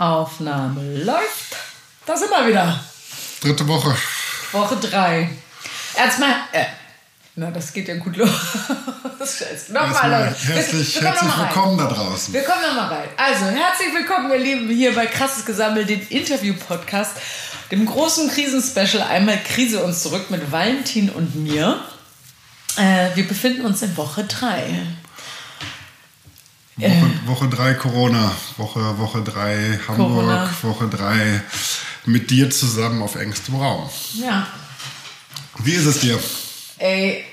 Aufnahme läuft. Da sind wir wieder. Dritte Woche. Woche drei. Erstmal, äh, na, das geht ja gut los. Scheiße. Nochmal, Leute. herzlich, Wir- herzlich noch willkommen da draußen. Wir kommen nochmal rein. Also, herzlich willkommen, ihr Lieben, hier bei Krasses Gesammelt, dem Interview-Podcast, dem großen Krisenspecial. Einmal Krise uns zurück mit Valentin und mir. Äh, wir befinden uns in Woche drei. Woche, Woche drei Corona, Woche, Woche drei Hamburg, Corona. Woche drei mit dir zusammen auf engstem Raum. Ja. Wie ist es dir? Ey,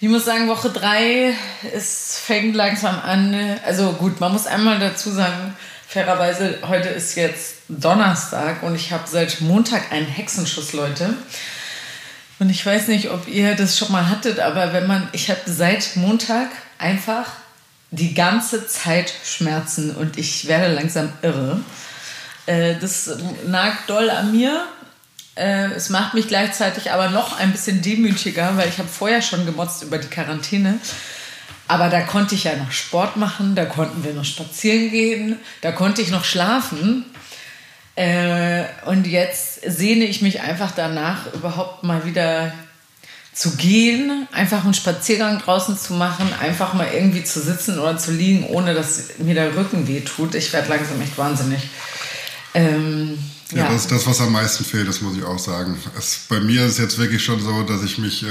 ich muss sagen, Woche drei, es fängt langsam an. Also gut, man muss einmal dazu sagen, fairerweise, heute ist jetzt Donnerstag und ich habe seit Montag einen Hexenschuss, Leute. Und ich weiß nicht, ob ihr das schon mal hattet, aber wenn man, ich habe seit Montag einfach die ganze Zeit Schmerzen und ich werde langsam irre. Äh, das nagt doll an mir. Äh, es macht mich gleichzeitig aber noch ein bisschen demütiger, weil ich habe vorher schon gemotzt über die Quarantäne. Aber da konnte ich ja noch Sport machen, da konnten wir noch spazieren gehen, da konnte ich noch schlafen. Äh, und jetzt sehne ich mich einfach danach, überhaupt mal wieder zu gehen, einfach einen Spaziergang draußen zu machen, einfach mal irgendwie zu sitzen oder zu liegen, ohne dass mir der Rücken weh tut. Ich werde langsam echt wahnsinnig. Ähm, Ja, ja, das ist das, was am meisten fehlt, das muss ich auch sagen. Es, bei mir ist es jetzt wirklich schon so, dass ich mich äh,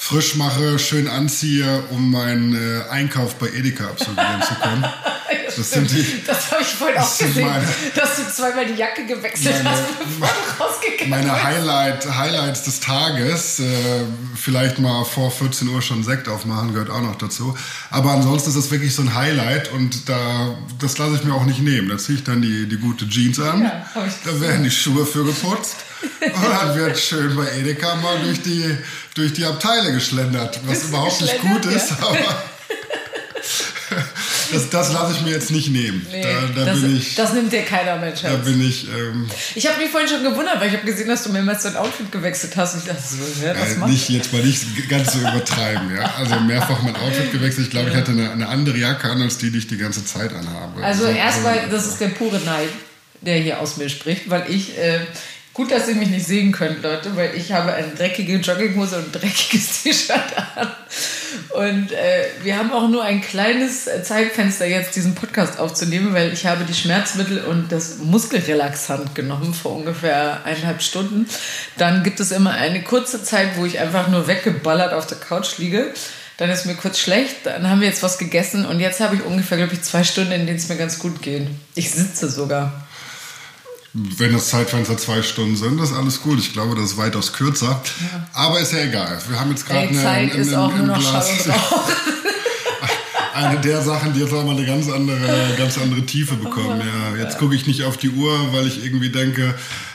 frisch mache, schön anziehe, um meinen äh, Einkauf bei Edeka absolvieren zu können. Das sind die, Das habe ich vorhin auch gesehen, meine- dass du zweimal die Jacke gewechselt Meine- hast, bevor du rausgegangen meine. Highlight, Highlights des Tages. Äh, vielleicht mal vor 14 Uhr schon Sekt aufmachen, gehört auch noch dazu. Aber ansonsten ist das wirklich so ein Highlight und da, das lasse ich mir auch nicht nehmen. Da ziehe ich dann die, die gute Jeans an, Ja, da werden die Schuhe für geputzt und dann wird schön bei Edeka mal durch die, durch die Abteile geschlendert, was überhaupt nicht gut ist, aber das, das lasse ich mir jetzt nicht nehmen. Nee, da, da das, bin ich, das nimmt dir keiner mehr, da bin ich ähm, Ich habe mich vorhin schon gewundert, weil ich habe gesehen, dass du mehrmals dein Outfit gewechselt hast. Und ich dachte so, ja, was Äh, macht nicht jetzt mal nicht ganz so übertreiben, ja. Also mehrfach mein Outfit gewechselt. Ich glaube, ich hatte eine, eine andere Jacke an, als die, die ich die ganze Zeit anhabe. Also erstmal, äh, das ist der pure Neid, der hier aus mir spricht, weil ich, äh, gut, dass ihr mich nicht sehen könnt, Leute, weil ich habe eine dreckige Jogginghose und ein dreckiges T-Shirt an. Und äh, wir haben auch nur ein kleines Zeitfenster jetzt, diesen Podcast aufzunehmen, weil ich habe die Schmerzmittel und das Muskelrelaxant genommen vor ungefähr eineinhalb Stunden. Dann gibt es immer eine kurze Zeit, wo ich einfach nur weggeballert auf der Couch liege. Dann ist mir kurz schlecht, dann haben wir jetzt was gegessen und jetzt habe ich ungefähr, glaube ich, zwei Stunden, in denen es mir ganz gut geht. Ich sitze sogar. Wenn das Zeitfenster zwei Stunden sind, ist alles gut. Ich glaube, das ist weitaus kürzer. Aber ist ja egal. Wir haben jetzt gerade eine, Zeit ein- ist ein- auch nur ein noch Glas- eine der Sachen, die jetzt auch mal eine ganz andere, ganz andere Tiefe bekommen. Ja, jetzt gucke ich nicht auf die Uhr, weil ich irgendwie denke,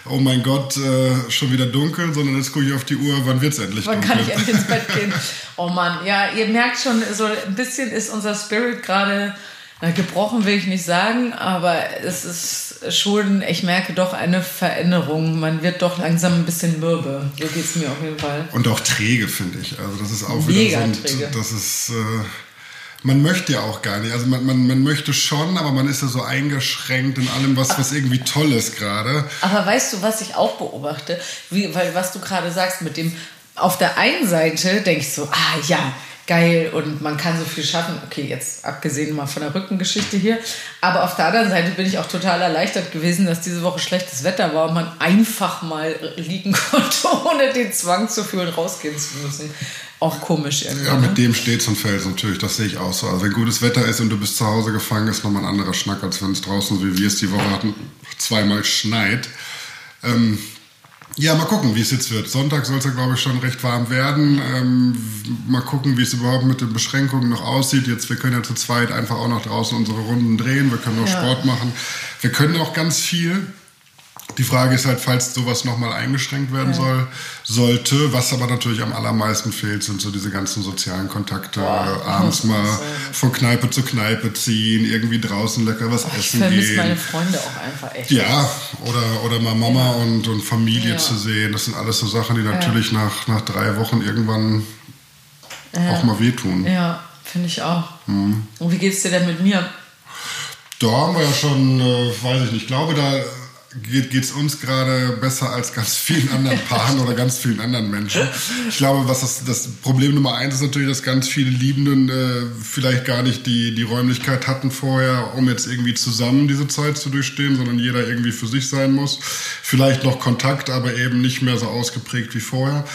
oh mein Gott, äh, schon wieder dunkel, sondern jetzt gucke ich auf die Uhr, wann wird es endlich Wann dunkel? kann ich endlich ins Bett gehen? Oh Mann, ja, ihr merkt schon, so ein bisschen ist unser Spirit gerade, na, gebrochen will ich nicht sagen, aber es ist schon, ich merke doch eine Veränderung. Man wird doch langsam ein bisschen mürbe. So geht es mir auf jeden Fall. Und auch träge, finde ich. Also das ist auch wieder so ein, das ist, äh, man möchte ja auch gar nicht. Also man, man, man möchte schon, aber man ist ja so eingeschränkt in allem, was, was irgendwie toll ist gerade. Aber weißt du, was ich auch beobachte? Wie, weil was du gerade sagst mit dem, auf der einen Seite denke ich so, ah ja, geil und man kann so viel schaffen. Okay, jetzt abgesehen mal von der Rückengeschichte hier. Aber auf der anderen Seite bin ich auch total erleichtert gewesen, dass diese Woche schlechtes Wetter war und man einfach mal liegen konnte, ohne den Zwang zu fühlen, rausgehen zu müssen. Auch komisch irgendwie. Ja, ne? mit dem steht's und fällt's natürlich, das sehe ich auch so. Also wenn gutes Wetter ist und du bist zu Hause gefangen, ist nochmal ein anderer Schnack, als wenn es draußen, so wie wir es die Woche hatten, zweimal schneit. Ähm, ja, mal gucken, wie es jetzt wird. Sonntag soll es ja, glaube ich, schon recht warm werden. Ähm, mal gucken, wie es überhaupt mit den Beschränkungen noch aussieht. Jetzt, wir können ja zu zweit einfach auch noch draußen unsere Runden drehen. Wir können noch Ja. Sport machen. Wir können auch ganz viel. Die Frage ist halt, falls sowas nochmal eingeschränkt werden soll, sollte, was aber natürlich am allermeisten fehlt, sind so diese ganzen sozialen Kontakte, äh, abends mal von Kneipe zu Kneipe ziehen, irgendwie draußen lecker was Ich essen vermisse gehen. meine Freunde auch einfach echt. Ja, oder, oder mal Mama und, und Familie Ja. zu sehen. Das sind alles so Sachen, die natürlich nach, nach drei Wochen irgendwann auch mal wehtun. Ja, finde ich auch. Mhm. Und wie geht's dir denn mit mir? Da haben wir ja schon, äh, weiß ich nicht, ich glaube, da geht es uns gerade besser als ganz vielen anderen Paaren oder ganz vielen anderen Menschen. Ich glaube, was das, das Problem Nummer eins ist natürlich, dass ganz viele Liebenden äh, vielleicht gar nicht die, die Räumlichkeit hatten vorher, um jetzt irgendwie zusammen diese Zeit zu durchstehen, sondern jeder irgendwie für sich sein muss. Vielleicht noch Kontakt, aber eben nicht mehr so ausgeprägt wie vorher.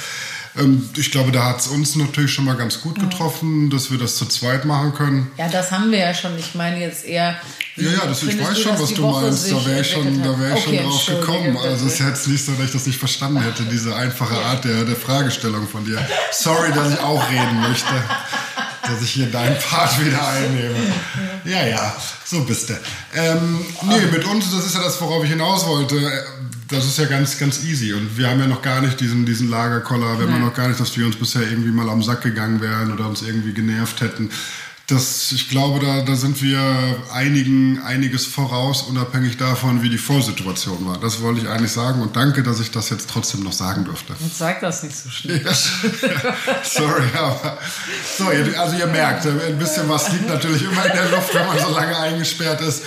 Ähm, ich glaube, da hat es uns natürlich schon mal ganz gut getroffen, dass wir das zu zweit machen können. Ja, das haben wir ja schon. Ich meine jetzt eher. Ja, ja, das, ich weiß du, schon, was du Woche meinst. Da wäre ich schon, da wär ich okay, schon drauf gekommen. Also es ist jetzt nicht so, dass ich das nicht verstanden hätte, diese einfache Art der, der Fragestellung von dir. Sorry, dass ich auch reden möchte dass ich hier deinen Part wieder einnehme. Ja, ja, so bist du. Ähm, nee, mit uns, das ist ja das, worauf ich hinaus wollte. Das ist ja ganz, ganz easy. Und wir haben ja noch gar nicht diesen, diesen Lagerkoller. Wir haben ja noch gar nicht, dass wir uns bisher irgendwie mal am Sack gegangen wären oder uns irgendwie genervt hätten das, ich glaube, da, da sind wir einigen, einiges voraus, unabhängig davon, wie die Vorsituation war. Das wollte ich eigentlich sagen und danke, dass ich das jetzt trotzdem noch sagen durfte. Jetzt sag das nicht so schnell. Ja. Sorry, aber so, also ihr merkt, ein bisschen was liegt natürlich immer in der Luft, wenn man so lange eingesperrt ist.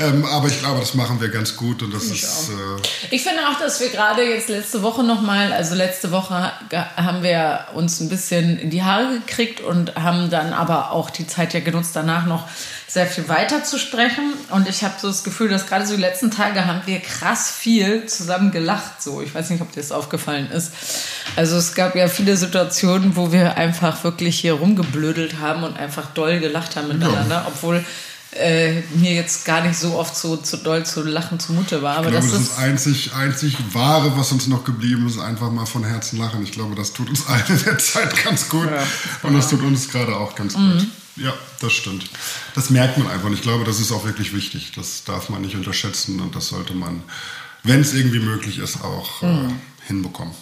Ähm, aber ich glaube, das machen wir ganz gut und das ich ist. Äh ich finde auch, dass wir gerade jetzt letzte Woche nochmal, also letzte Woche haben wir uns ein bisschen in die Haare gekriegt und haben dann aber auch die Zeit ja genutzt, danach noch sehr viel weiter zu sprechen. Und ich habe so das Gefühl, dass gerade so die letzten Tage haben wir krass viel zusammen gelacht. So, ich weiß nicht, ob dir das aufgefallen ist. Also es gab ja viele Situationen, wo wir einfach wirklich hier rumgeblödelt haben und einfach doll gelacht haben miteinander, ja. obwohl äh, mir jetzt gar nicht so oft so zu doll zu lachen zumute war. Aber ich glaube, das, ist das einzig, einzig Wahre, was uns noch geblieben ist, einfach mal von Herzen lachen. Ich glaube, das tut uns allen in der Zeit ganz gut. Ja, und das tut uns gerade auch ganz mhm. gut. Ja, das stimmt. Das merkt man einfach. Und ich glaube, das ist auch wirklich wichtig. Das darf man nicht unterschätzen und das sollte man, wenn es irgendwie möglich ist, auch mhm. äh, hinbekommen.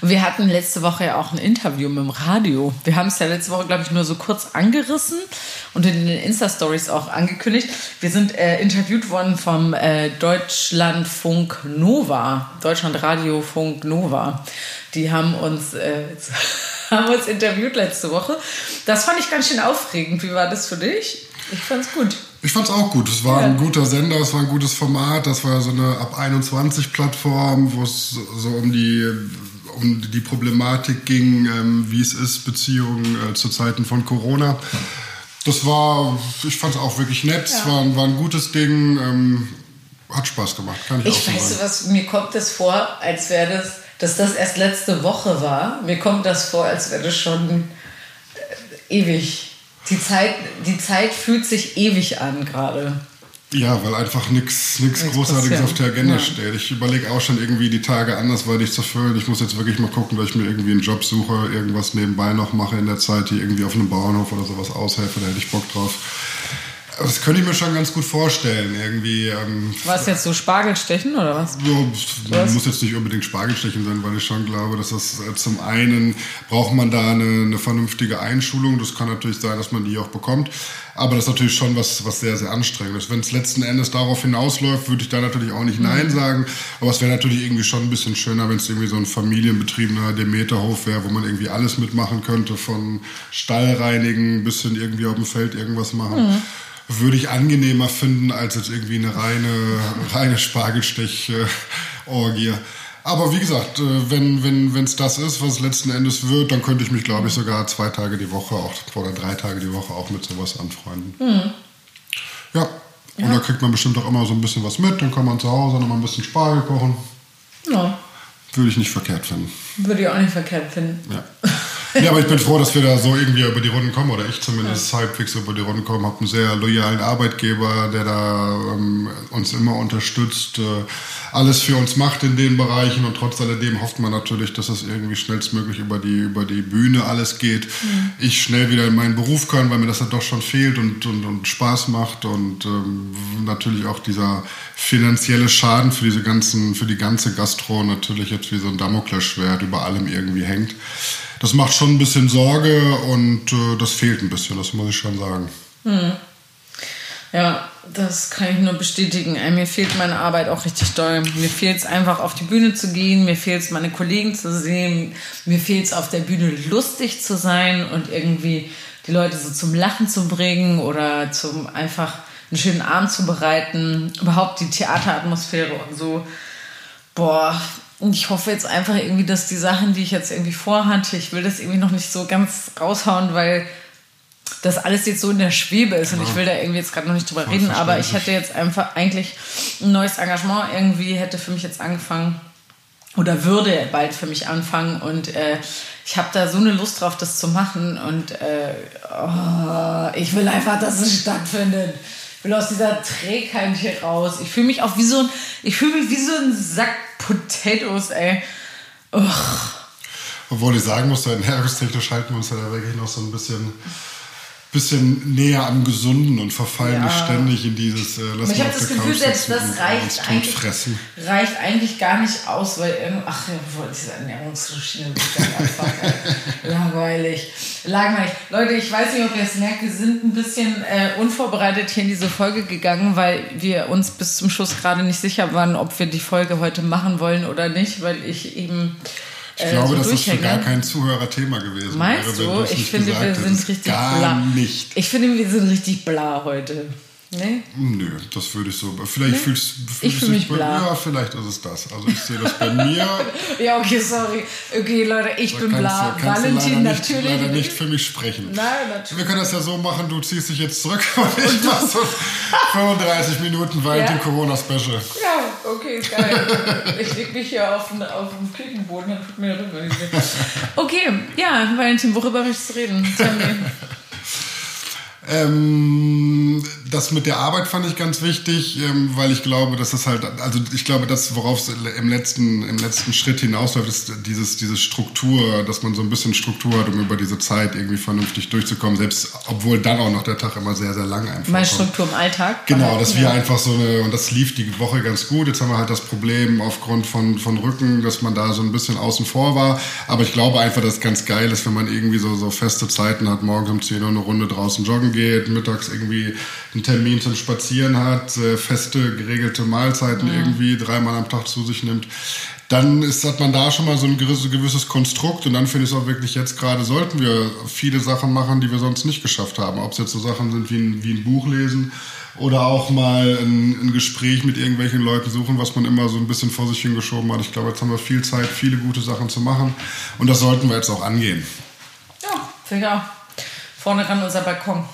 Wir hatten letzte Woche ja auch ein Interview mit dem Radio. Wir haben es ja letzte Woche, glaube ich, nur so kurz angerissen und in den Insta-Stories auch angekündigt. Wir sind äh, interviewt worden vom äh, Deutschlandfunk Nova, Deutschlandradio Funk Nova. Die haben uns äh, haben uns interviewt letzte Woche. Das fand ich ganz schön aufregend. Wie war das für dich? Ich fand es gut. Ich fand es auch gut. Es war ja. ein guter Sender, es war ein gutes Format. Das war so eine ab 21 Plattform, wo es so um die um die Problematik ging, ähm, wie es ist, Beziehungen äh, zu Zeiten von Corona. Das war, ich fand es auch wirklich nett. Ja. Es war, war, ein gutes Ding. Ähm, hat Spaß gemacht, kann ich, ich auch so weiß, sagen. was mir kommt es vor, als wäre das dass das erst letzte Woche war. Mir kommt das vor, als wäre das schon äh, ewig. Die Zeit, die Zeit fühlt sich ewig an gerade. Ja, weil einfach nichts Großartiges auf der Agenda ja. steht. Ich überlege auch schon irgendwie die Tage anders weil ich zu füllen. Ich muss jetzt wirklich mal gucken, dass ich mir irgendwie einen Job suche, irgendwas nebenbei noch mache in der Zeit, die irgendwie auf einem Bauernhof oder sowas aushelfe. Da hätte ich Bock drauf. Das könnte ich mir schon ganz gut vorstellen. Irgendwie, ähm, was jetzt so Spargelstechen oder was? Ja, muss jetzt nicht unbedingt Spargelstechen sein, weil ich schon glaube, dass das äh, zum einen braucht man da eine, eine, vernünftige Einschulung. Das kann natürlich sein, dass man die auch bekommt. Aber das ist natürlich schon was, was sehr, sehr anstrengend ist. Wenn es letzten Endes darauf hinausläuft, würde ich da natürlich auch nicht Nein mhm. sagen. Aber es wäre natürlich irgendwie schon ein bisschen schöner, wenn es irgendwie so ein familienbetriebener Demeterhof wäre, wo man irgendwie alles mitmachen könnte, von Stallreinigen bis hin irgendwie auf dem Feld irgendwas machen. Mhm würde ich angenehmer finden als jetzt irgendwie eine reine, reine Spargelstech-Orgie. Aber wie gesagt, äh, wenn wenn wenn, das ist, was letzten Endes wird, dann könnte ich mich, glaube ich, sogar zwei Tage die Woche auch, oder drei Tage die Woche auch mit sowas anfreunden. Mhm. Ja, und ja. da kriegt man bestimmt auch immer so ein bisschen was mit. Dann kann man zu Hause nochmal ein bisschen Spargel kochen. Ja. Würde ich nicht verkehrt finden. Würde ich auch nicht verkehrt finden. Ja. Ja, aber ich bin froh, dass wir da so irgendwie über die Runden kommen, oder ich zumindest ja. halbwegs über die Runden kommen. Habe einen sehr loyalen Arbeitgeber, der da ähm, uns immer unterstützt, äh, alles für uns macht in den Bereichen und trotz alledem hofft man natürlich, dass das irgendwie schnellstmöglich über die, über die Bühne alles geht. Mhm. Ich schnell wieder in meinen Beruf kann, weil mir das ja doch schon fehlt und, und, und Spaß macht und ähm, natürlich auch dieser finanzielle Schaden für diese ganzen, für die ganze Gastro natürlich jetzt wie so ein Damoklesschwert über allem irgendwie hängt das macht schon ein bisschen Sorge und äh, das fehlt ein bisschen, das muss ich schon sagen. Hm. Ja, das kann ich nur bestätigen. Mir fehlt meine Arbeit auch richtig doll. Mir fehlt es einfach auf die Bühne zu gehen, mir fehlt es meine Kollegen zu sehen, mir fehlt es auf der Bühne lustig zu sein und irgendwie die Leute so zum Lachen zu bringen oder zum einfach einen schönen Abend zu bereiten, überhaupt die Theateratmosphäre und so. Boah, und ich hoffe jetzt einfach irgendwie, dass die Sachen, die ich jetzt irgendwie vorhatte, ich will das irgendwie noch nicht so ganz raushauen, weil das alles jetzt so in der Schwebe ist und ich will da irgendwie jetzt gerade noch nicht drüber reden, aber ich hätte jetzt einfach eigentlich ein neues Engagement irgendwie hätte für mich jetzt angefangen oder würde bald für mich anfangen und äh, ich habe da so eine Lust drauf, das zu machen und äh, oh, ich will einfach, dass es stattfindet. Will aus dieser Trägheit hier raus. Ich fühle mich auch wie so ein, ich fühle mich wie so ein Sack Potatoes, ey. Ugh. Obwohl ich sagen muss, ernährungstechnisch halten wir uns ja da wirklich noch so ein bisschen bisschen näher am Gesunden und verfallen ja. nicht ständig in dieses äh, Lass Ich habe das Gefühl, selbst das reicht eigentlich, reicht eigentlich gar nicht aus, weil ach ja, diese Ernährungsregime langweilig. Langweilig. Leute, ich weiß nicht, ob ihr es merkt, wir sind ein bisschen äh, unvorbereitet hier in diese Folge gegangen, weil wir uns bis zum Schluss gerade nicht sicher waren, ob wir die Folge heute machen wollen oder nicht, weil ich eben ich glaube, so das ist für gar kein Zuhörerthema gewesen. Meinst wäre, du? Ich finde, wir sind richtig gar bla. Nicht. Ich finde, wir sind richtig bla heute. Nee? Nö, das würde ich so. Vielleicht nee? fühlst, ich fühle mich bei, bla. Ja, vielleicht ist es das. Also ich sehe das bei mir. ja, okay, sorry. Okay, Leute, ich da bin bla. Du, Valentin nicht, natürlich. leider nicht für mich sprechen. Nein, natürlich. Wir können das ja so machen, du ziehst dich jetzt zurück und ich mache so 35 Minuten Valentin ja? Corona-Special. Ja, okay, ist geil. ich leg mich hier auf den, auf den Küchenboden, dann tut mir Rücken. Okay, ja, Valentin, worüber möchtest du reden? Tell me. Ähm, das mit der Arbeit fand ich ganz wichtig, ähm, weil ich glaube, dass das halt, also ich glaube, das, worauf es im letzten, im letzten Schritt hinausläuft, ist dieses, diese Struktur, dass man so ein bisschen Struktur hat, um über diese Zeit irgendwie vernünftig durchzukommen, selbst obwohl dann auch noch der Tag immer sehr, sehr lang einfach Meine Struktur im Alltag? Genau, dass wir einfach so eine, und das lief die Woche ganz gut, jetzt haben wir halt das Problem aufgrund von, von Rücken, dass man da so ein bisschen außen vor war, aber ich glaube einfach, dass es ganz geil ist, wenn man irgendwie so, so feste Zeiten hat, morgens um 10 Uhr eine Runde draußen joggen geht, mittags irgendwie einen Termin zum Spazieren hat, äh, feste, geregelte Mahlzeiten mhm. irgendwie dreimal am Tag zu sich nimmt, dann ist, hat man da schon mal so ein gewisses Konstrukt und dann finde ich es auch wirklich jetzt gerade, sollten wir viele Sachen machen, die wir sonst nicht geschafft haben. Ob es jetzt so Sachen sind wie ein, wie ein Buch lesen oder auch mal ein, ein, Gespräch mit irgendwelchen Leuten suchen, was man immer so ein bisschen vor sich hingeschoben hat. Ich glaube, jetzt haben wir viel Zeit, viele gute Sachen zu machen und das sollten wir jetzt auch angehen. Ja, auch. Vorne ran unser Balkon.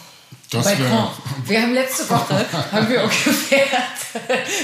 Das Balkon. Wir haben letzte Woche haben wir ungefähr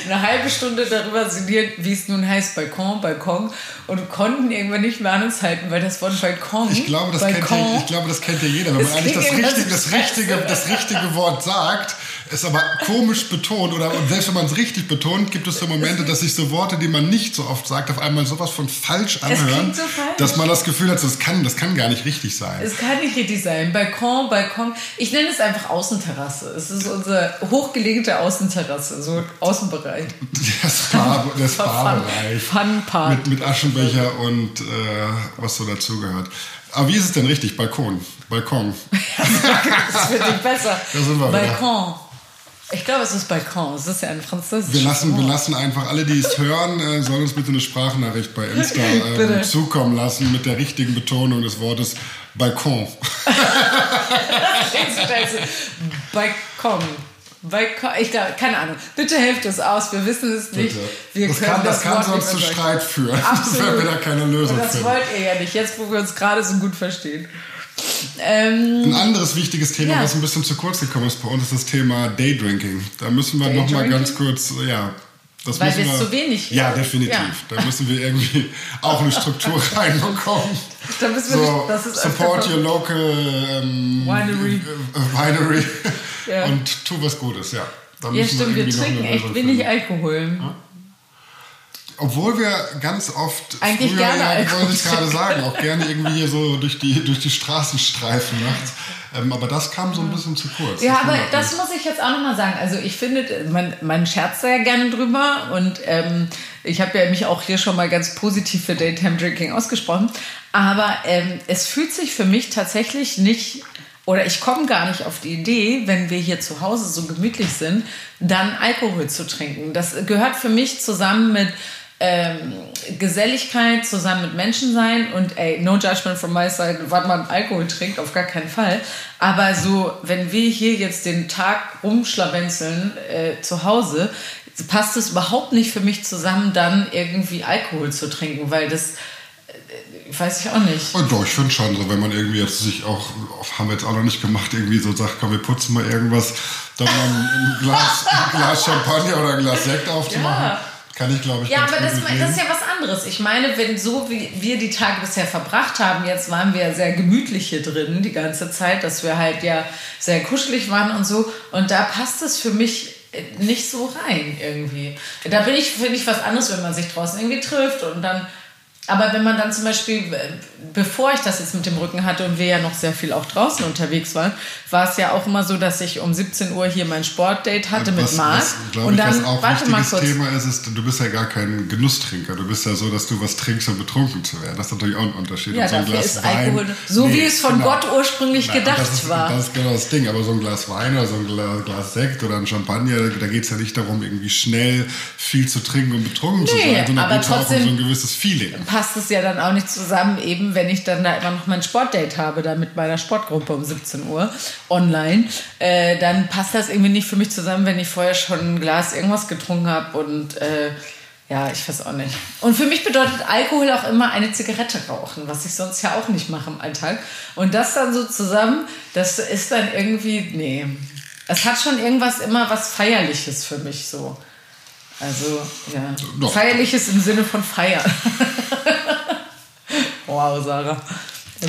eine halbe Stunde darüber sinniert, wie es nun heißt, Balkon, Balkon, und konnten irgendwann nicht mehr an uns halten, weil das Wort Balkon. Ich glaube, das, Balkon, kennt, ja, ich glaube, das kennt ja jeder, wenn man eigentlich das richtige, das, richtige, das richtige Wort sagt es aber komisch betont oder selbst wenn man es richtig betont, gibt es so Momente, dass sich so Worte, die man nicht so oft sagt, auf einmal sowas von falsch anhören, so falsch. dass man das Gefühl hat, das kann, das kann gar nicht richtig sein. Es kann nicht richtig sein. Balkon, Balkon. Ich nenne es einfach Außenterrasse. Es ist unsere hochgelegte Außenterrasse, so Außenbereich. Der Spa, Spa-Bereich. Fun, Fun mit, mit Aschenbecher und äh, was so dazugehört. Aber wie ist es denn richtig? Balkon. Balkon. das wird nicht besser. Da sind wir Balkon. Wieder. Ich glaube, es ist Balkon. Es ist ja ein französisches wir lassen, wir lassen einfach alle, die es hören, äh, sollen uns bitte eine Sprachnachricht bei Insta äh, zukommen lassen mit der richtigen Betonung des Wortes Balkon. Balkon. Balkon. Ich glaube, keine Ahnung. Bitte helft uns aus. Wir wissen es nicht. Wir das kann, das, das kann sonst zu Streit führen. Absolut. Das wäre wieder keine Lösung. Und das finden. wollt ihr ja nicht. Jetzt, wo wir uns gerade so gut verstehen. Ähm, ein anderes wichtiges Thema, ja. was ein bisschen zu kurz gekommen ist bei uns, ist das Thema Daydrinking. Da müssen wir noch mal ganz kurz, ja, das Weil wir es zu wenig. Ja, definitiv. Ja. Da müssen wir irgendwie auch eine Struktur reinbekommen. da müssen wir so, nicht, das ist support your local ähm, winery, äh, winery ja. und tu was Gutes, ja. Da ja, stimmt, wir, wir trinken echt wenig Alkohol. Obwohl wir ganz oft eigentlich früher, gerne ja, wollte ich gerade sagen, auch gerne irgendwie hier so durch die, durch die Straßen streifen nachts. Ähm, aber das kam so ein bisschen zu kurz. Ja, aber das muss ich jetzt auch nochmal sagen. Also ich finde, man, man scherzt da ja gerne drüber und ähm, ich habe ja mich auch hier schon mal ganz positiv für Daytime Drinking ausgesprochen. Aber ähm, es fühlt sich für mich tatsächlich nicht oder ich komme gar nicht auf die Idee, wenn wir hier zu Hause so gemütlich sind, dann Alkohol zu trinken. Das gehört für mich zusammen mit ähm, Geselligkeit, zusammen mit Menschen sein und ey, no judgment from my side, wann man Alkohol trinkt, auf gar keinen Fall. Aber so, wenn wir hier jetzt den Tag rumschlawenzeln äh, zu Hause, passt es überhaupt nicht für mich zusammen, dann irgendwie Alkohol zu trinken, weil das äh, weiß ich auch nicht. Und doch, ich finde schon so, wenn man irgendwie jetzt sich auch, haben wir jetzt auch noch nicht gemacht, irgendwie so sagt, komm, wir putzen mal irgendwas, dann mal ein Glas, ein Glas Champagner oder ein Glas Sekt aufzumachen. Ja. Kann ich, glaube ich, Ja, aber das, das ist ja was anderes. Ich meine, wenn so wie wir die Tage bisher verbracht haben, jetzt waren wir ja sehr gemütlich hier drin die ganze Zeit, dass wir halt ja sehr kuschelig waren und so. Und da passt es für mich äh, nicht so rein irgendwie. Da bin ich, finde ich, was anderes, wenn man sich draußen irgendwie trifft und dann. Aber wenn man dann zum Beispiel, äh, bevor ich das jetzt mit dem Rücken hatte und wir ja noch sehr viel auch draußen unterwegs waren, war es ja auch immer so, dass ich um 17 Uhr hier mein Sportdate hatte mit was, Marc. was, glaub und dann, was auch warte mal wichtiges kurz. Thema ist, ist, du bist ja gar kein Genusstrinker. Du bist ja so, dass du was trinkst, um betrunken zu werden. Das ist natürlich auch ein Unterschied. Ja, so ein dafür Glas ist Wein, Alkohol so, wie es von genau. Gott ursprünglich Na, gedacht das ist, war. Das ist genau das Ding. Aber so ein Glas Wein oder so ein Glas, Glas Sekt oder ein Champagner, da geht es ja nicht darum, irgendwie schnell viel zu trinken und betrunken zu Nee, sein, sondern aber geht es auch um trotzdem- so ein gewisses Feeling. passt es ja dann auch nicht zusammen, eben wenn ich dann da immer noch mein Sportdate habe, da mit meiner Sportgruppe um 17 Uhr online, äh, dann passt das irgendwie nicht für mich zusammen, wenn ich vorher schon ein Glas irgendwas getrunken habe und äh, ja, ich weiß auch nicht. Und für mich bedeutet Alkohol auch immer eine Zigarette rauchen, was ich sonst ja auch nicht mache im Alltag. Und das dann so zusammen, das ist dann irgendwie, nee. Es hat schon irgendwas immer was Feierliches für mich so. Also, ja. Doch. Feierliches im Sinne von Feiern. wow, Sarah.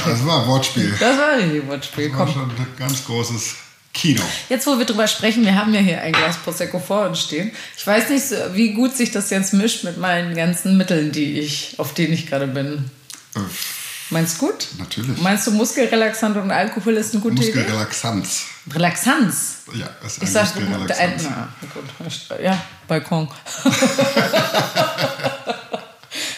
Das war ein Wortspiel. Das war ein richtig Wortspiel. Das war Komm. schon ein ganz großes Kino. Jetzt, wo wir drüber sprechen, wir haben ja hier ein Glas Prosecco vor uns stehen. Ich weiß nicht, wie gut sich das jetzt mischt mit meinen ganzen Mitteln, die ich, auf denen ich gerade bin. Äh, Meinst du gut? Natürlich. Meinst du, Muskelrelaxant und Alkohol ist eine gute Idee? Muskelrelaxanz. Relaxanz. Ja, ist Ich ein sag, Muskelrelaxanz. na, gut. Ja, Balkon.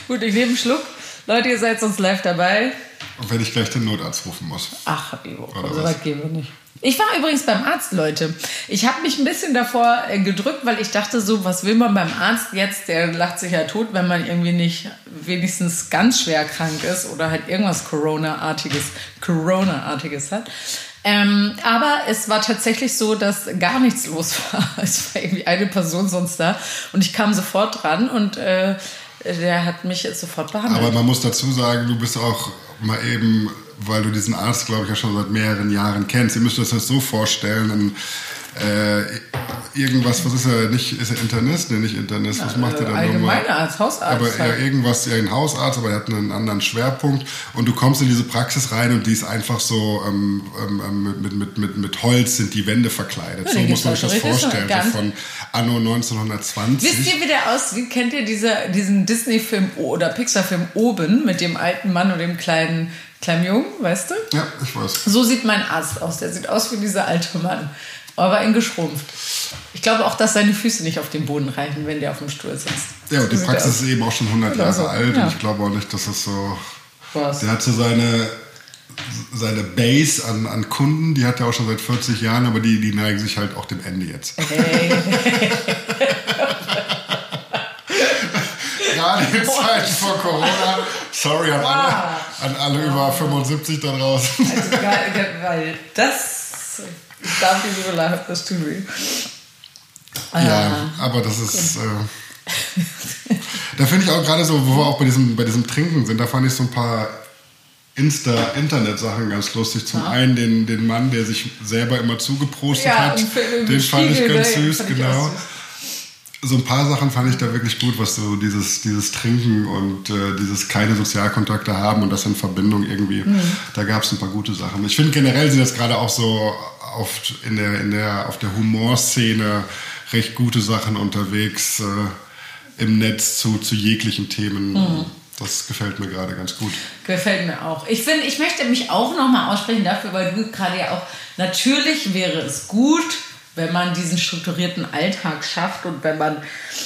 gut, ich nehme einen Schluck. Leute, ihr seid sonst live dabei. Und wenn ich gleich den Notarzt rufen muss. Ach, Ivo, so was? weit gehen wir nicht. Ich war übrigens beim Arzt, Leute. Ich habe mich ein bisschen davor äh, gedrückt, weil ich dachte so, was will man beim Arzt jetzt? Der lacht sich ja tot, wenn man irgendwie nicht wenigstens ganz schwer krank ist oder halt irgendwas Corona-artiges, Corona-artiges hat. Ähm, aber es war tatsächlich so, dass gar nichts los war. Es war irgendwie eine Person sonst da und ich kam sofort dran und äh, der hat mich sofort behandelt. Aber man muss dazu sagen, du bist auch mal eben, weil du diesen Arzt, glaube ich, ja schon seit mehreren Jahren kennst. Ihr müsst euch das so vorstellen. Ein, äh, irgendwas, was ist er? Nicht, ist er Internist? Nee, nicht Internist. Was macht er dann nochmal? Arzt, Hausarzt. Aber ja, halt. irgendwas, ja, ein Hausarzt, aber er hat einen anderen Schwerpunkt. Und du kommst in diese Praxis rein und die ist einfach so, ähm, ähm, mit, mit, mit, mit, mit Holz sind die Wände verkleidet. Ja, so muss man sich das vorstellen. So von Anno 1920. Wisst ihr, wie der aussieht? Kennt ihr diese, diesen Disney-Film oder Pixar-Film Oben mit dem alten Mann und dem kleinen, kleinen Jungen, weißt du? Ja, ich weiß. So sieht mein Arzt aus. Der sieht aus wie dieser alte Mann, aber in geschrumpft. Ich glaube auch, dass seine Füße nicht auf den Boden reichen, wenn der auf dem Stuhl sitzt. Ja, und die Praxis ist eben auch schon 100 Oder Jahre so, alt ja. und ich glaube auch nicht, dass es so. Was? Der hat so seine, seine Base an, an Kunden, die hat er auch schon seit 40 Jahren, aber die, die neigen sich halt auch dem Ende jetzt. Hey. Gerade in Zeiten vor Corona. Sorry an alle, an alle über 75 da draußen. Also, weil das darf ich so lachen, das tut weh. Ja, aber das ist. Äh, da finde ich auch gerade so, wo wir auch bei diesem, bei diesem Trinken sind, da fand ich so ein paar Insta-Internet-Sachen ganz lustig. Zum einen den, den Mann, der sich selber immer zugeprostet Ja, hat. Den fand ich Spiegel, ganz ne? süß, ich genau. So ein paar Sachen fand ich da wirklich gut, was so dieses, dieses Trinken und äh, dieses keine Sozialkontakte haben und das in Verbindung irgendwie. Mhm. Da gab es ein paar gute Sachen. Ich finde generell sind jetzt gerade auch so oft in der, in der, auf der Humorszene recht gute Sachen unterwegs äh, im Netz zu, zu jeglichen Themen. Mhm. Das gefällt mir gerade ganz gut. Gefällt mir auch. Ich finde, ich möchte mich auch nochmal aussprechen dafür, weil du gerade ja auch, natürlich wäre es gut, wenn man diesen strukturierten Alltag schafft und wenn man,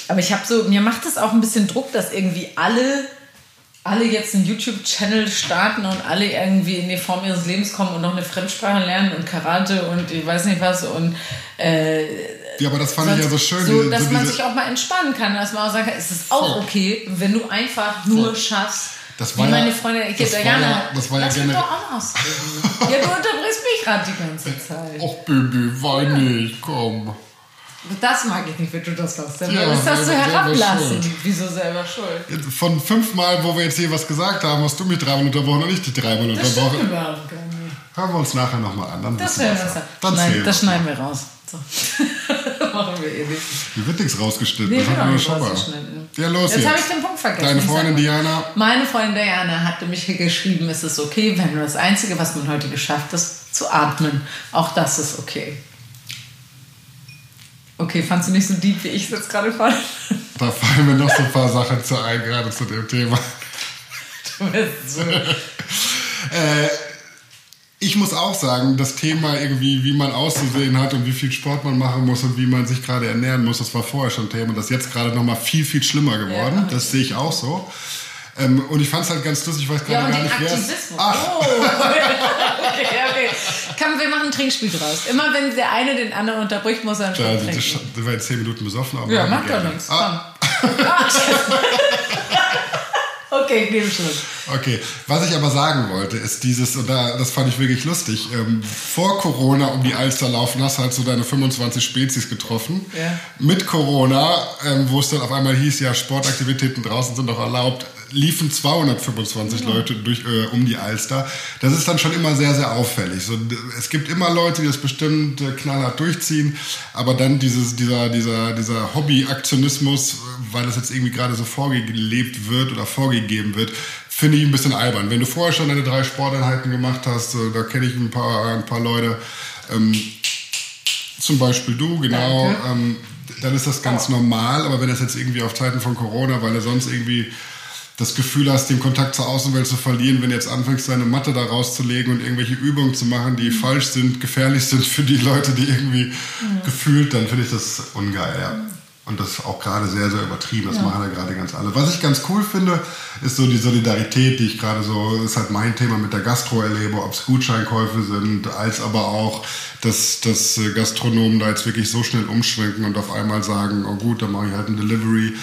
aber ich habe so, mir macht es auch ein bisschen Druck, dass irgendwie alle, alle jetzt einen YouTube-Channel starten und alle irgendwie in die Form ihres Lebens kommen und noch eine Fremdsprache lernen und Karate und ich weiß nicht was und äh, Ja, aber das fand ich ja so schön. So, dass so man sich auch mal entspannen kann, dass man auch sagen kann, es ist auch Voll. okay, wenn du einfach nur schaffst. Das wie war ja- meine Freundin, ich war gerne. ja- das war ja Lass mich gener- doch auch ausreden. ja, du unterbrichst mich gerade die ganze Zeit. Och, Baby, wein nicht, komm. Das mag ich nicht, wenn du das machst. Dann Ja, ist das so herablassen. Wieso selber schuld? Von fünfmal, wo wir jetzt hier was gesagt haben, hast du mich dreimal unterbrochen und ich dich dreimal Das stimmt unterbrochen. überhaupt gar nicht. Hören wir uns nachher nochmal an. Dann Das, ja. uns Dann Nein, das schneiden wir raus. So. Machen wir eh nicht. Hier wird nichts rausgeschnitten. Nee, das auch wir schon mal. Ja, los Jetzt habe jetzt. ich den Punkt vergessen. Deine Freundin. Diana. Meine Freundin Diana hatte mich hier geschrieben, es ist okay, wenn nur das Einzige, was man heute geschafft ist, zu atmen. Auch das ist okay. Okay, fandst du nicht so deep, wie ich es jetzt gerade fand? Da fallen mir noch so ein paar Sachen zu ein, gerade zu dem Thema. Du bist so. Ich muss auch sagen, das Thema irgendwie, wie man auszusehen hat und wie viel Sport man machen muss und wie man sich gerade ernähren muss, das war vorher schon Thema. Das ist jetzt gerade noch mal viel, viel schlimmer geworden. Ja. Das sehe ich auch so. Ähm, und ich fand es halt ganz lustig, ich weiß Ja, gerade und gar nicht, wer es... Ach, Oh. okay, okay. Komm, wir machen ein Trinkspiel draus. Immer wenn der eine den anderen unterbricht, muss er einen da Schluck wir trinken. schon- wir werden zehn Minuten besoffen. Aber Ja, macht doch nichts. Ah, Komm. Ah, okay, ich nehme Schluck. Okay, was ich aber sagen wollte, ist dieses, und da, das fand ich wirklich lustig, ähm, vor Corona um die Alster laufen hast, halt so deine 25 Spezies getroffen. Ja. Mit Corona, ähm, wo es dann auf einmal hieß, ja, Sportaktivitäten draußen sind doch erlaubt, liefen 225 Leute durch, äh, um die Alster. Das ist dann schon immer sehr, sehr auffällig. So, es gibt immer Leute, die das bestimmt äh, knallhart durchziehen, aber dann dieses, dieser, dieser, dieser Hobby-Aktionismus, äh, weil das jetzt irgendwie gerade so vorgelebt wird oder vorgegeben wird, finde ich ein bisschen albern. Wenn du vorher schon deine drei Sporteinheiten gemacht hast, äh, da kenne ich ein paar, ein paar Leute, ähm, zum Beispiel du, genau, ähm, dann ist das ganz normal, aber wenn das jetzt irgendwie auf Zeiten von Corona, weil du sonst irgendwie das Gefühl hast, den Kontakt zur Außenwelt zu verlieren, wenn du jetzt anfängst, deine Matte da rauszulegen und irgendwelche Übungen zu machen, die falsch sind, gefährlich sind für die Leute, die irgendwie gefühlt, dann finde ich das ungeil, ja. Und das auch gerade sehr, sehr übertrieben. Das machen ja gerade ganz alle. Was ich ganz cool finde, ist so die Solidarität, die ich gerade so, ist halt mein Thema mit der Gastro erlebe, ob es Gutscheinkäufe sind, als aber auch, dass, dass Gastronomen da jetzt wirklich so schnell umschwenken und auf einmal sagen, oh gut, dann mache ich halt ein Delivery.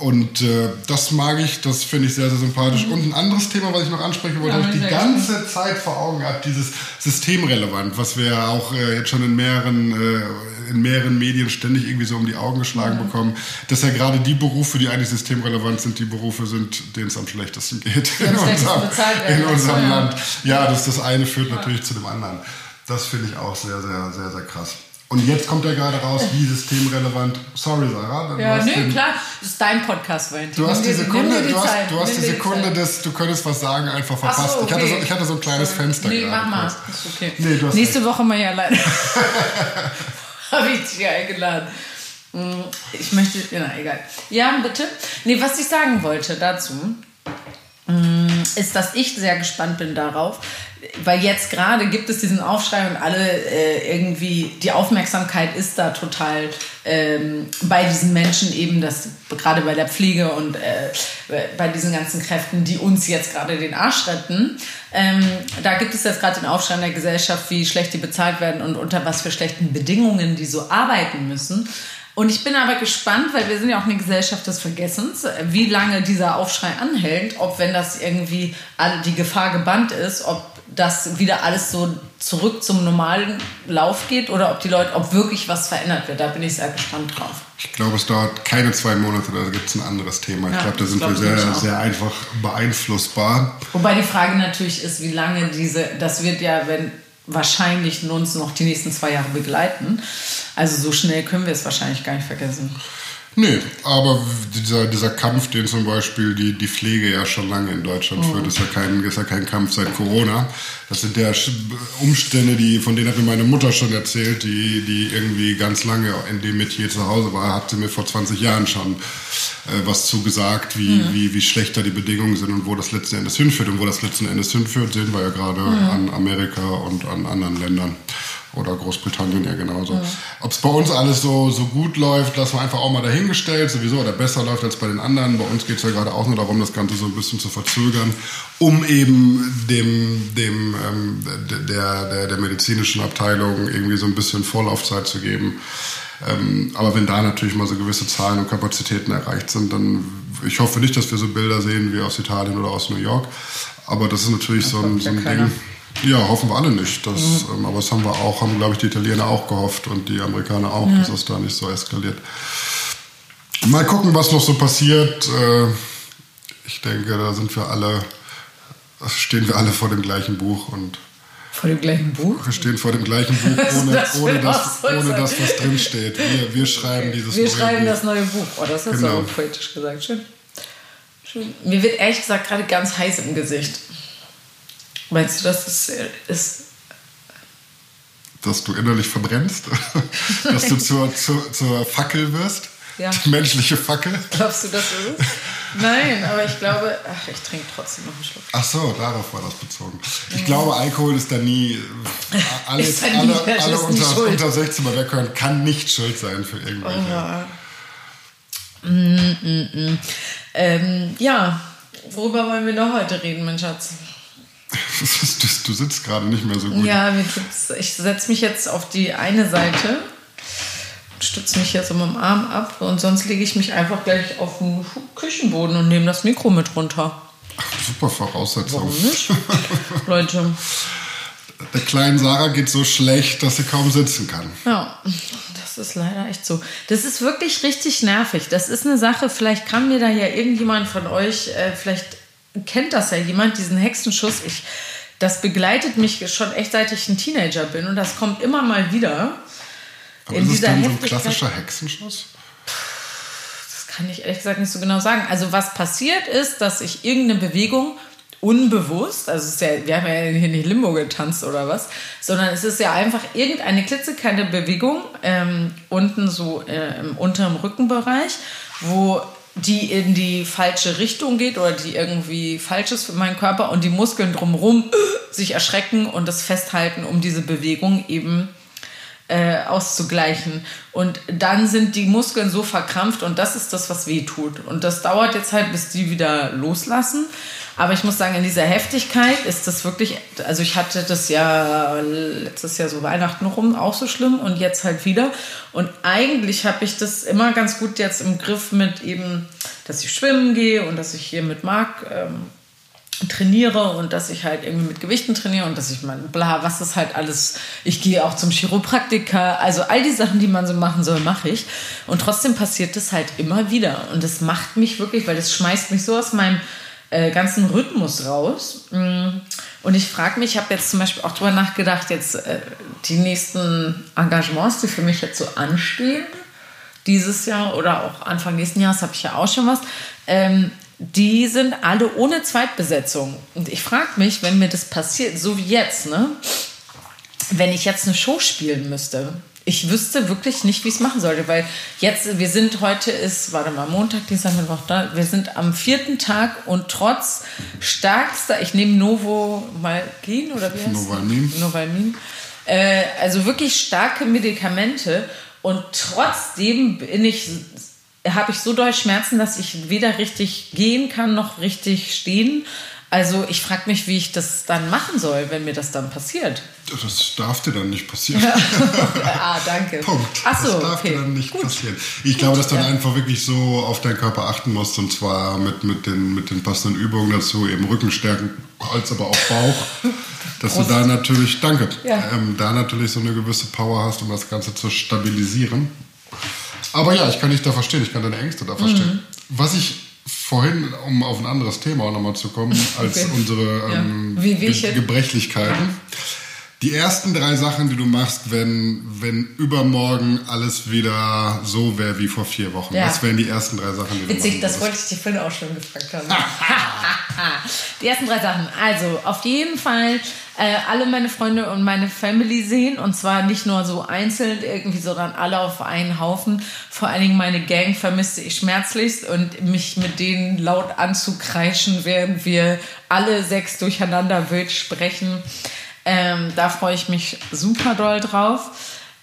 Und äh, das mag ich, das finde ich sehr, sehr sympathisch. Und ein anderes Thema, was ich noch ansprechen wollte, Ja, habe ich die ganze Zeit vor Augen gehabt, dieses systemrelevant, was wir ja auch äh, jetzt schon in mehreren, äh, in mehreren Medien ständig irgendwie so um die Augen geschlagen bekommen, dass ja gerade die Berufe, die eigentlich systemrelevant sind, die Berufe sind, denen es am schlechtesten geht in unserem so, ja. Land. Ja, das, das eine führt natürlich zu dem anderen. Das finde ich auch sehr, sehr, sehr, sehr krass. Und jetzt kommt ja gerade raus, wie systemrelevant. Sorry, Sarah. Ja, nö, den- klar. Das ist dein Podcast, Valentin. Du hast die Sekunde, die du hast, du hast die Sekunde des, du könntest was sagen, einfach Ach verpasst. so, ich, hatte so, okay. ich hatte so ein kleines Fenster Nee, mach mal. Ist okay. Nee, du hast Nächste Woche mal ja alleine. Habe ich dich eingeladen. Hm, Ich möchte, na egal. Ja, bitte. Nee, was ich sagen wollte dazu, hm, ist, dass ich sehr gespannt bin darauf, weil jetzt gerade gibt es diesen Aufschrei und alle äh, irgendwie, die Aufmerksamkeit ist da total ähm, bei diesen Menschen eben, dass gerade bei der Pflege und äh, bei diesen ganzen Kräften, die uns jetzt gerade den Arsch retten, ähm, da gibt es jetzt gerade den Aufschrei in der Gesellschaft, wie schlecht die bezahlt werden und unter was für schlechten Bedingungen die so arbeiten müssen. Und ich bin aber gespannt, weil wir sind ja auch eine Gesellschaft des Vergessens, wie lange dieser Aufschrei anhält, ob wenn das irgendwie die Gefahr gebannt ist, ob das wieder alles so zurück zum normalen Lauf geht oder ob die Leute, ob wirklich was verändert wird. Da bin ich sehr gespannt drauf. Ich glaube, es dauert keine zwei Monate, da gibt es ein anderes Thema. Ich Ja, glaube, da sind wir glaub ich sehr, sehr einfach beeinflussbar. Wobei die Frage natürlich ist, wie lange diese, das wird ja, wenn wahrscheinlich uns noch die nächsten zwei Jahre begleiten. Also so schnell können wir es wahrscheinlich gar nicht vergessen. Nee, aber dieser, dieser Kampf, den zum Beispiel die, die Pflege ja schon lange in Deutschland führt, ist ja, kein, ist ja kein Kampf seit Corona. Das sind ja Umstände, die, von denen hat mir meine Mutter schon erzählt, die, die irgendwie ganz lange in dem Metier zu Hause war, hat sie mir vor 20 Jahren schon äh, was zugesagt, wie, wie, wie schlechter die Bedingungen sind und wo das letzten Endes hinführt. Und wo das letzten Endes hinführt, sehen wir ja gerade an Amerika und an anderen Ländern. Oder Großbritannien ja genauso. Mhm. Ob es bei uns alles so, so gut läuft, lassen wir einfach auch mal dahingestellt, sowieso, oder besser läuft als bei den anderen. Bei uns geht es ja gerade auch nur darum, das Ganze so ein bisschen zu verzögern, um eben dem, dem ähm, der, der, der medizinischen Abteilung irgendwie so ein bisschen Vorlaufzeit zu geben. Ähm, aber wenn da natürlich mal so gewisse Zahlen und Kapazitäten erreicht sind, dann ich hoffe nicht, dass wir so Bilder sehen wie aus Italien oder aus New York. Aber das ist natürlich das so ein, so ein Ding. Ja, hoffen wir alle nicht. Das, mhm. ähm, aber das haben wir auch, haben, glaube ich, die Italiener auch gehofft und die Amerikaner auch, ja. dass das da nicht so eskaliert. Mal gucken, was noch so passiert. Äh, ich denke, da sind wir alle, stehen wir alle vor dem gleichen Buch und vor dem gleichen Buch? Wir stehen vor dem gleichen Buch, ohne, das, ohne, das, ohne das, was drinsteht. Wir, wir schreiben dieses wir neue schreiben Buch. das neue Buch. Oh, das hast genau. du auch poetisch gesagt. Schön. Schön. Mir wird ehrlich gesagt gerade ganz heiß im Gesicht. Meinst du, dass es ist. Dass du innerlich verbrennst? dass du zur, zur, zur Fackel wirst? Ja. Die menschliche Fackel? Glaubst du, dass es ist? Nein, aber ich glaube, ach, ich trinke trotzdem noch einen Schluck. Ach so, darauf war das bezogen. Ich glaube, Alkohol ist da nie. Äh, alles, alle, nie, alle unter, unter 16 mal weghören, kann nicht schuld sein für irgendwelche. Oh. Mm, mm, mm. Ähm, ja, worüber wollen wir noch heute reden, mein Schatz? Du sitzt gerade nicht mehr so gut. Ja, ich setze mich jetzt auf die eine Seite, stütze mich jetzt so mit dem Arm ab und sonst lege ich mich einfach gleich auf den Küchenboden und nehme das Mikro mit runter. Ach, super Voraussetzung. Warum nicht? Leute. Der kleinen Sarah geht so schlecht, dass sie kaum sitzen kann. Ja, das ist leider echt so. Das ist wirklich richtig nervig. Das ist eine Sache, vielleicht kann mir da ja irgendjemand von euch, äh, vielleicht kennt das ja jemand, diesen Hexenschuss. Ich, das begleitet mich schon echt seit ich ein Teenager bin und das kommt immer mal wieder. Aber in ist dieser es denn so ein klassischer Hexenschuss? Das kann ich ehrlich gesagt nicht so genau sagen. Also was passiert ist, dass ich irgendeine Bewegung unbewusst, also ja, wir haben ja hier nicht Limbo getanzt oder was, sondern es ist ja einfach irgendeine klitzekleine Bewegung ähm, unten so äh, im unteren Rückenbereich, wo die in die falsche Richtung geht oder die irgendwie falsch ist für meinen Körper und die Muskeln drumherum sich erschrecken und das festhalten, um diese Bewegung eben äh, auszugleichen. Und dann sind die Muskeln so verkrampft und das ist das, was weh tut. Und das dauert jetzt halt, bis die wieder loslassen. Aber ich muss sagen, in dieser Heftigkeit ist das wirklich, also ich hatte das ja letztes Jahr so Weihnachten rum auch so schlimm und jetzt halt wieder. Und eigentlich habe ich das immer ganz gut jetzt im Griff mit eben, dass ich schwimmen gehe und dass ich hier mit Marc ähm, trainiere und dass ich halt irgendwie mit Gewichten trainiere und dass ich mein bla, was ist halt alles, ich gehe auch zum Chiropraktiker, also all die Sachen, die man so machen soll, mache ich. Und trotzdem passiert das halt immer wieder. Und das macht mich wirklich, weil das schmeißt mich so aus meinem äh, ganzen Rhythmus raus. Mm. Und ich frage mich, ich habe jetzt zum Beispiel auch drüber nachgedacht, jetzt äh, die nächsten Engagements, die für mich jetzt so anstehen, dieses Jahr oder auch Anfang nächsten Jahres habe ich ja auch schon was, ähm, die sind alle ohne Zweitbesetzung. Und ich frage mich, wenn mir das passiert, so wie jetzt, ne? wenn ich jetzt eine Show spielen müsste, ich wüsste wirklich nicht, wie ich es machen sollte, weil jetzt, wir sind heute ist, warte mal, Montag, Dienstag, Mittwoch, da, wir sind am vierten Tag und trotz starkster, ich nehme Novo Malgin oder wie heißt Novalmin. Novalmin. Äh, also wirklich starke Medikamente und trotzdem bin ich, habe ich so doll Schmerzen, dass ich weder richtig gehen kann noch richtig stehen. Also ich frage mich, wie ich das dann machen soll, wenn mir das dann passiert. Das darf dir dann nicht passieren. ah, danke. Punkt. Ach so, das darf okay. dir dann nicht Gut. passieren. Ich glaube, dass du dann ja. einfach wirklich so auf deinen Körper achten musst und zwar mit, mit, den, mit den passenden Übungen dazu, eben Rückenstärken, als aber auch Bauch. dass Prost. du da natürlich, danke, ja. ähm, da natürlich so eine gewisse Power hast, um das Ganze zu stabilisieren. Aber ja, ich kann dich da verstehen, ich kann deine Ängste da verstehen. Mhm. Was ich vorhin, um auf ein anderes Thema auch nochmal zu kommen, als okay. unsere ähm, ja. Ge Gebrechlichkeiten. Die ersten drei Sachen, die du machst, wenn, wenn übermorgen alles wieder so wäre wie vor vier Wochen. Ja. Was wären die ersten drei Sachen, die du Witzig, das wollte ich dir vorhin auch schon gefragt haben. die ersten drei Sachen. Also, auf jeden Fall äh, alle meine Freunde und meine Family sehen. Und zwar nicht nur so einzeln irgendwie, sondern alle auf einen Haufen. Vor allen Dingen meine Gang vermisse ich schmerzlichst und mich mit denen laut anzukreischen, während wir alle sechs durcheinander wild sprechen. Ähm, da freue ich mich super doll drauf.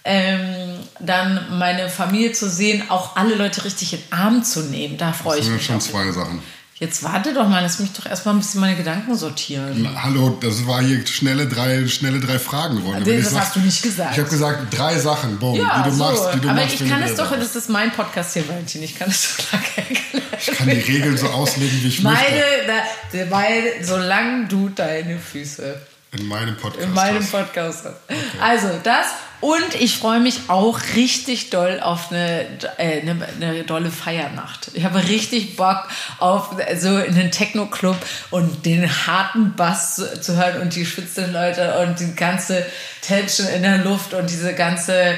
Ähm, dann meine Familie zu sehen, auch alle Leute richtig in den Arm zu nehmen, da freue Das ich sind ja mich. schon auch. zwei Sachen. Jetzt warte doch mal, lass mich doch erstmal ein bisschen meine Gedanken sortieren. Na, hallo, das war hier schnelle drei, schnelle drei Fragen geworden. Nee, Wenn ich das sag- hast du nicht gesagt. Ich habe gesagt, drei Sachen, boom, Ja, die du so. machst, die du aber machst. ich kann es doch, da das ist mein Podcast hier, Valentin. Ich kann es so lange erklären. Ich kann die Regeln so auslegen, wie ich Meine, möchte. da, meine, solange du deine Füße In meinem Podcast. in meinem. Podcast hast. Also das und ich freue mich auch richtig doll auf eine, äh, eine, eine dolle Feiernacht. Ich habe richtig Bock auf so einen Techno-Club und den harten Bass zu, zu hören und die schwitzenden Leute und die ganze Tension in der Luft und diese ganze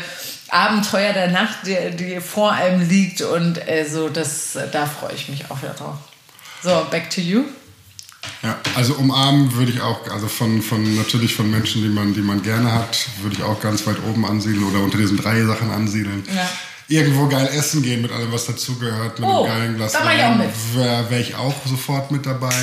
Abenteuer der Nacht, die, die vor einem liegt und äh, so, das, da freue ich mich auch wieder drauf. So, back to you. Ja, also umarmen würde ich auch, also von, von natürlich von Menschen, die man, die man gerne hat, würde ich auch ganz weit oben ansiedeln oder unter diesen drei Sachen ansiedeln. Ja. Irgendwo geil essen gehen mit allem, was dazugehört, mit Oh, einem geilen Glas da mach ich auch mit. wäre wär ich auch sofort mit dabei.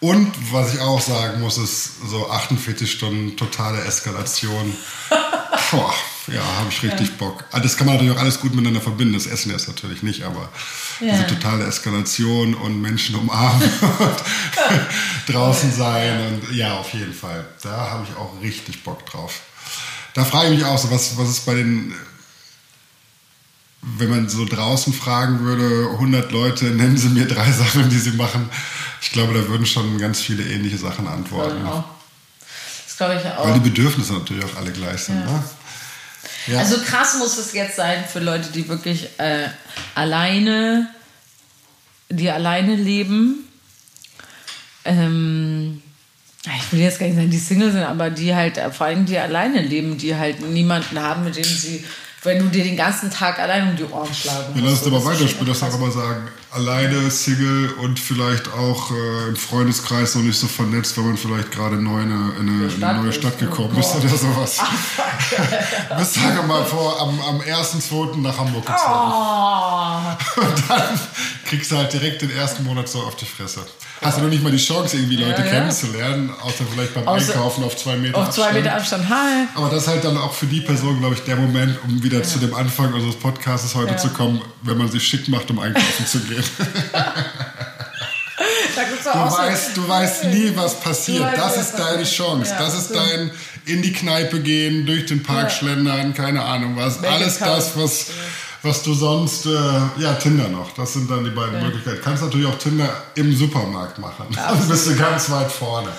Und was ich auch sagen muss, ist so 48 Stunden totale Eskalation. Boah, ja, habe ich richtig Bock. Ah, Das kann man natürlich auch alles gut miteinander verbinden. Das Essen jetzt natürlich nicht, aber Ja. diese totale Eskalation und Menschen umarmen und draußen sein und ja, auf jeden Fall. Da habe ich auch richtig Bock drauf. Da frage ich mich auch so, was, was ist bei den, wenn man so draußen fragen würde, 100 Leute, nennen Sie mir drei Sachen, die Sie machen. Ich glaube, da würden schon ganz viele ähnliche Sachen antworten. Das glaube ich auch. Weil die Bedürfnisse natürlich auch alle gleich sind. Ja. Ne? Ja. Also krass muss es jetzt sein für Leute, die wirklich äh, alleine, die alleine leben. Ähm, ich will jetzt gar nicht sagen, die Single sind, aber die halt äh, vor allem die alleine leben, die halt niemanden haben, mit dem sie, wenn du dir den ganzen Tag allein um die Ohren schlagen Ja, lass es musst. aber Das ist weiterspielen, schon das auch immer sagen. Alleine, Single und vielleicht auch äh, im Freundeskreis noch nicht so vernetzt, weil man vielleicht gerade neu in eine, in eine, in eine neue. Stadt gekommen Oh ist oder sowas. Bis sage mal vor, am, am 1.2. nach Hamburg gezogen. Oh, Und dann kriegst du halt direkt den ersten Monat so auf die Fresse. Hast du noch nicht mal die Chance, irgendwie Leute Ja, ja. kennenzulernen, außer vielleicht beim Außer- Einkaufen auf zwei Meter auf zwei Abstand. Meter Abstand. Hi. Aber das ist halt dann auch für die Person, glaube ich, der Moment, um wieder zu dem Anfang unseres Podcasts heute Ja. zu kommen, wenn man sich schick macht, um einkaufen zu gehen. Doch Du weißt, du weißt nie, was passiert. Das ist deine. Chance. Das ist dein in die Kneipe gehen, durch den Park schlendern, keine Ahnung was. Alles das, was, was du sonst, äh, ja, Tinder noch. Das sind dann die beiden Möglichkeiten. Kannst natürlich auch Tinder im Supermarkt machen. Dann bist du ganz weit vorne.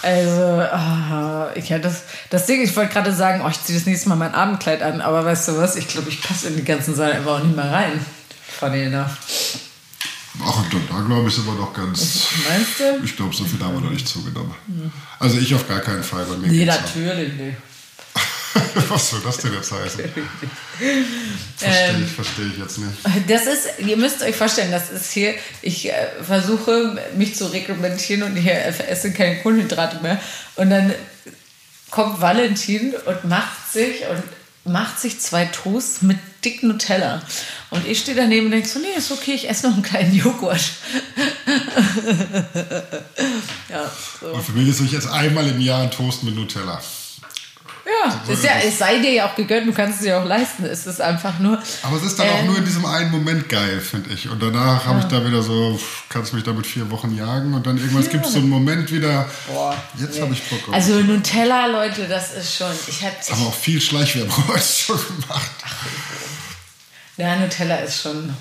Also, ah, ich ja, das, das Ding, ich wollte gerade sagen, oh, ich ziehe das nächste Mal mein Abendkleid an, aber weißt du was, ich glaube, ich passe in die ganzen Sachen einfach auch nicht mehr rein. Funny enough. Ach, da, glaube ich, sind wir doch ganz. Meinst du? Ich glaube, so viel haben wir noch nicht zugenommen. Also ich auf gar keinen Fall bei mir. Nee, natürlich nicht. Was soll das denn jetzt heißen? Ähm. Verstehe ich, verstehe ich jetzt nicht. Das ist, ihr müsst euch vorstellen, das ist hier, ich äh, versuche mich zu reglementieren und ich äh, esse keine Kohlenhydrate mehr. Und dann kommt Valentin und macht sich und macht sich zwei Toasts mit dick Nutella. Und ich stehe daneben und denke so, nee, ist okay, ich esse noch einen kleinen Joghurt. ja, so. Und für mich ist es jetzt einmal im Jahr ein Toast mit Nutella. Ja, ist ja, es sei dir ja auch gegönnt, du kannst es dir auch leisten. Es ist einfach nur. Aber es ist dann auch Ähm, nur in diesem einen Moment geil, finde ich. Und danach habe ich da wieder so, kannst mich damit vier Wochen jagen und dann irgendwann gibt es so einen Moment wieder, Boah, jetzt nee. habe ich Bock auf Also Nutella, Leute, das ist schon. Ich hab, Haben wir auch viel Schleichwerbung heute schon gemacht. Ja, Nutella ist schon.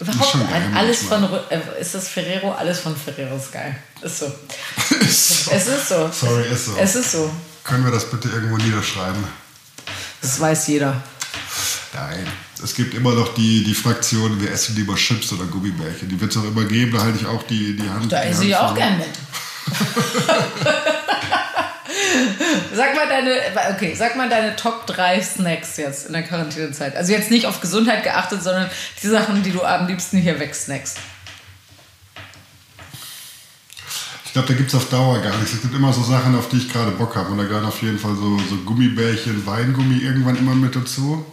Überhaupt schon geil alles von manchmal. Äh, ist das Ferrero, alles von Ferrero ist geil. Ist so. Ist so. Es ist so. Sorry, ist so. Es ist so. Können wir das bitte irgendwo niederschreiben? Das weiß jeder. Nein. Es gibt immer noch die, die Fraktion, wir essen lieber Chips oder Gummibärchen. Die wird es auch immer geben, da halte ich auch die, die Hand. Da esse ich auch gern mit. sag mal deine, okay, sag mal deine Top 3 Snacks jetzt in der Quarantänezeit. Also jetzt nicht auf Gesundheit geachtet, sondern die Sachen, die du am liebsten hier wegsnackst. Ich glaube, da gibt es auf Dauer gar nichts. Es gibt immer so Sachen, auf die ich gerade Bock habe. Und da gehören auf jeden Fall so, so Gummibärchen, Weingummi irgendwann immer mit dazu.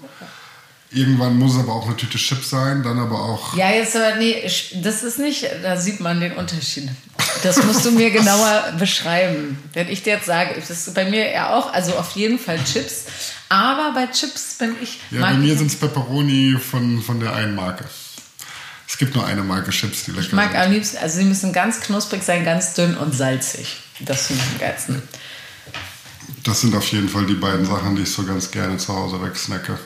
Irgendwann muss es aber auch eine Tüte Chips sein, dann aber auch. Ja, jetzt aber nee, das ist nicht, da sieht man den Unterschied. Das musst du mir genauer beschreiben. Wenn ich dir jetzt sage, das ist bei mir ja auch, also auf jeden Fall Chips. Aber bei Chips bin ich. Ja, bei mir sind es Pepperoni von, von der einen Marke. Es gibt nur eine Marke Chips, die lecker Ich mag sind. am liebsten, also sie müssen ganz knusprig sein, ganz dünn und salzig. Das finde ich am geilsten. Das sind auf jeden Fall die beiden Sachen, die ich so ganz gerne zu Hause wegsnacke.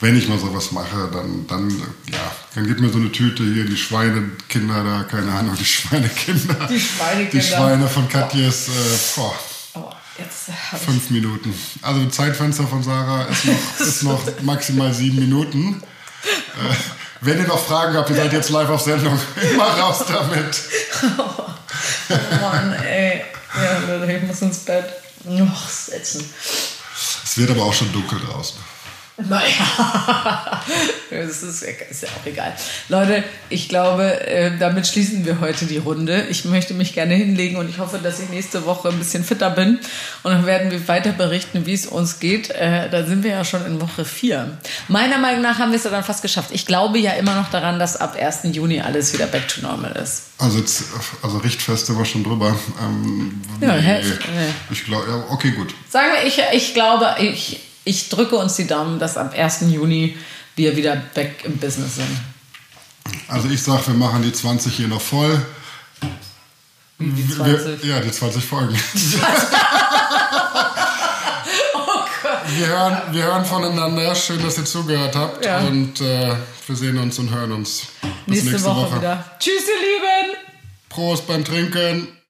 Wenn ich mal sowas mache, dann, dann, ja, dann gib mir so eine Tüte hier, die Schweinekinder da, keine Ahnung, die Schweinekinder. Die Schweinekinder. Die Schweine von Katjes, äh, boah, Oh, jetzt fünf Minuten. Also das Zeitfenster von Sarah ist noch, ist noch maximal sieben Minuten. Äh, wenn ihr noch Fragen habt, ihr seid jetzt live auf Sendung. Immer raus damit. Oh Mann, ey. Ja, Leute, ich muss ins Bett. Noch setzen. Es wird aber auch schon dunkel draußen. Naja, das ist, ist ja auch egal. Leute, ich glaube, äh, damit schließen wir heute die Runde. Ich möchte mich gerne hinlegen und ich hoffe, dass ich nächste Woche ein bisschen fitter bin. Und dann werden wir weiter berichten, wie es uns geht. Äh, Da sind wir ja schon in Woche 4. Meiner Meinung nach haben wir es ja dann fast geschafft. Ich glaube ja immer noch daran, dass ab 1. Juni alles wieder back to normal ist. Also, jetzt, also Richtfeste war schon drüber. Ähm, Ja, nee. Ich glaube, ja, okay, gut. Sagen wir, ich, ich glaube, ich, ich drücke uns die Daumen, dass ab 1. Juni wir wieder back im Business sind. Also ich sag, wir machen die 20 hier noch voll. Wie die Wir, 20. ja, die 20 Folgen. Oh Gott. Wir hören, wir hören voneinander. Schön, dass ihr zugehört habt. Ja. Und äh, wir sehen uns und hören uns. Bis Nächste, Woche, wieder. Tschüss, ihr Lieben! Prost beim Trinken.